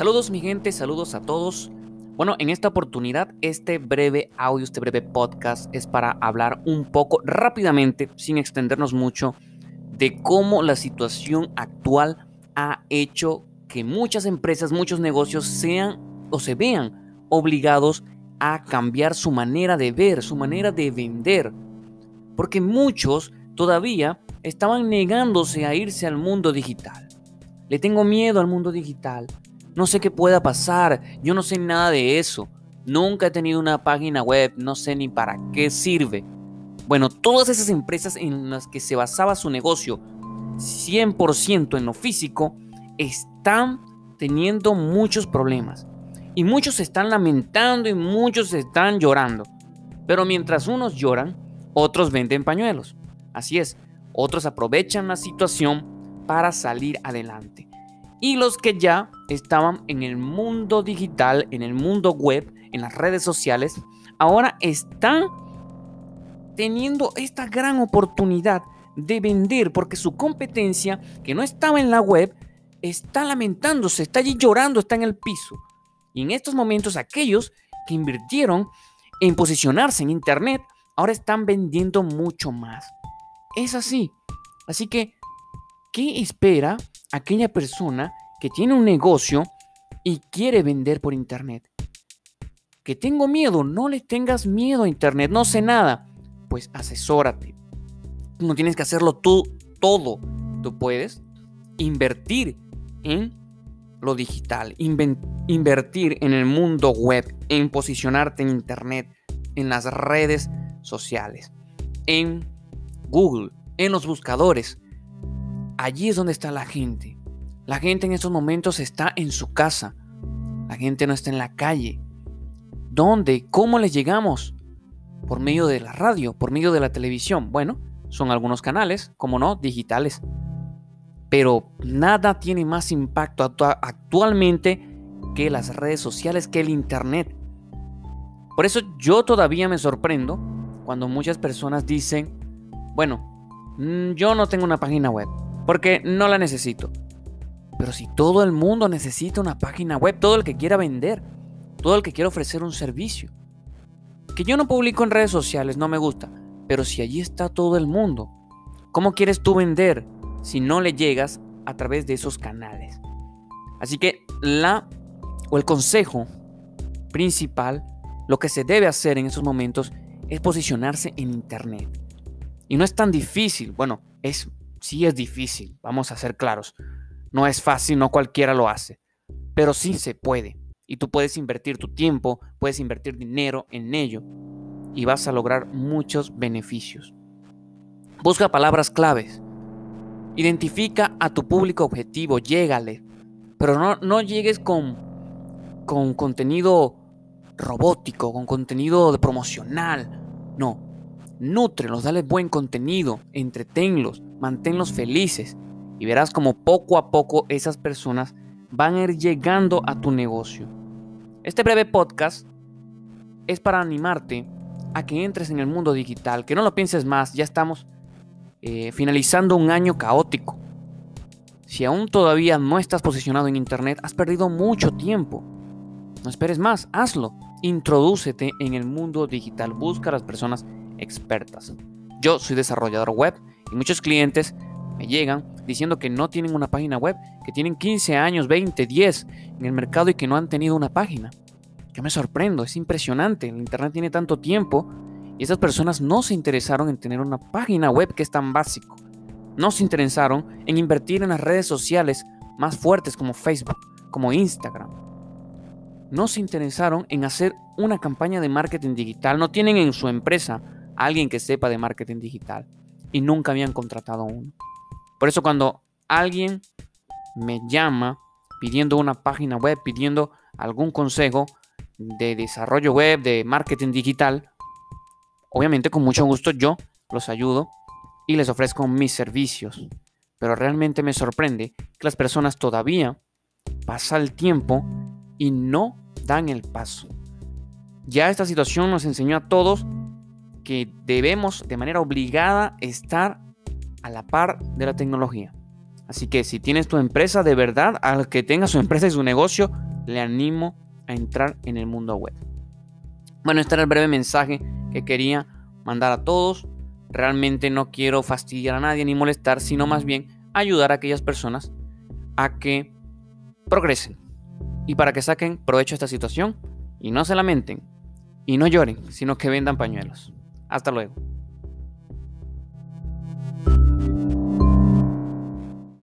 Saludos mi gente, saludos a todos. Bueno, en esta oportunidad, este breve audio, este breve podcast es para hablar un poco rápidamente, sin extendernos mucho, de cómo la situación actual ha hecho que muchas empresas, muchos negocios sean o se vean obligados a cambiar su manera de ver, su manera de vender. Porque muchos todavía estaban negándose a irse al mundo digital. Le tengo miedo al mundo digital. No sé qué pueda pasar. Yo no sé nada de eso. Nunca he tenido una página web. No sé ni para qué sirve. Bueno, todas esas empresas en las que se basaba su negocio 100% en lo físico están teniendo muchos problemas. Y muchos se están lamentando y muchos están llorando. Pero mientras unos lloran, otros venden pañuelos. Así es, otros aprovechan la situación para salir adelante. Y los que ya estaban en el mundo digital, en el mundo web, en las redes sociales, ahora están teniendo esta gran oportunidad de vender porque su competencia, que no estaba en la web, está lamentándose, está allí llorando, está en el piso. Y en estos momentos aquellos que invirtieron en posicionarse en Internet, ahora están vendiendo mucho más. Es así. Así que, ¿qué espera aquella persona que tiene un negocio y quiere vender por Internet? Que tengo miedo, no le tengas miedo a Internet, no sé nada. Pues asesórate. No tienes que hacerlo tú todo. Tú puedes invertir en lo digital, invertir en el mundo web, en posicionarte en Internet, en las redes sociales, en Google, en los buscadores. Allí es donde está la gente. La gente en estos momentos está en su casa. La gente no está en la calle. ¿Dónde? ¿Cómo les llegamos? Por medio de la radio, por medio de la televisión. Bueno, son algunos canales, como no, digitales. Pero nada tiene más impacto actualmente que las redes sociales, que el Internet. Por eso yo todavía me sorprendo cuando muchas personas dicen, bueno, mm, yo no tengo una página web, porque no la necesito. Pero si todo el mundo necesita una página web, todo el que quiera vender, todo el que quiera ofrecer un servicio. Que yo no publico en redes sociales, no me gusta. Pero si allí está todo el mundo, ¿cómo quieres tú vender? si no le llegas a través de esos canales. Así que la o el consejo principal, lo que se debe hacer en esos momentos es posicionarse en internet. Y no es tan difícil, bueno, es sí es difícil, vamos a ser claros. No es fácil, no cualquiera lo hace, pero sí se puede. Y tú puedes invertir tu tiempo, puedes invertir dinero en ello y vas a lograr muchos beneficios. Busca palabras claves Identifica a tu público objetivo, llégale. Pero no, no llegues con, con contenido robótico, con contenido promocional. No. Nútrelos, dale buen contenido, entretenlos, manténlos felices. Y verás como poco a poco esas personas van a ir llegando a tu negocio. Este breve podcast es para animarte a que entres en el mundo digital, que no lo pienses más, ya estamos eh, finalizando un año caótico. Si aún todavía no estás posicionado en Internet, has perdido mucho tiempo. No esperes más, hazlo. Introdúcete en el mundo digital, busca a las personas expertas. Yo soy desarrollador web y muchos clientes me llegan diciendo que no tienen una página web, que tienen 15 años, 20, 10 en el mercado y que no han tenido una página. Yo me sorprendo, es impresionante. El Internet tiene tanto tiempo y esas personas no se interesaron en tener una página web que es tan básico. No se interesaron en invertir en las redes sociales más fuertes como Facebook, como Instagram. No se interesaron en hacer una campaña de marketing digital. No tienen en su empresa alguien que sepa de marketing digital. Y nunca habían contratado uno. Por eso cuando alguien me llama pidiendo una página web, pidiendo algún consejo de desarrollo web, de marketing digital, Obviamente con mucho gusto yo los ayudo y les ofrezco mis servicios. Pero realmente me sorprende que las personas todavía pasan el tiempo y no dan el paso. Ya esta situación nos enseñó a todos que debemos de manera obligada estar a la par de la tecnología. Así que si tienes tu empresa de verdad, al que tenga su empresa y su negocio, le animo a entrar en el mundo web. Bueno, este era el breve mensaje que quería mandar a todos. Realmente no quiero fastidiar a nadie ni molestar, sino más bien ayudar a aquellas personas a que progresen y para que saquen provecho de esta situación y no se lamenten y no lloren, sino que vendan pañuelos. Hasta luego.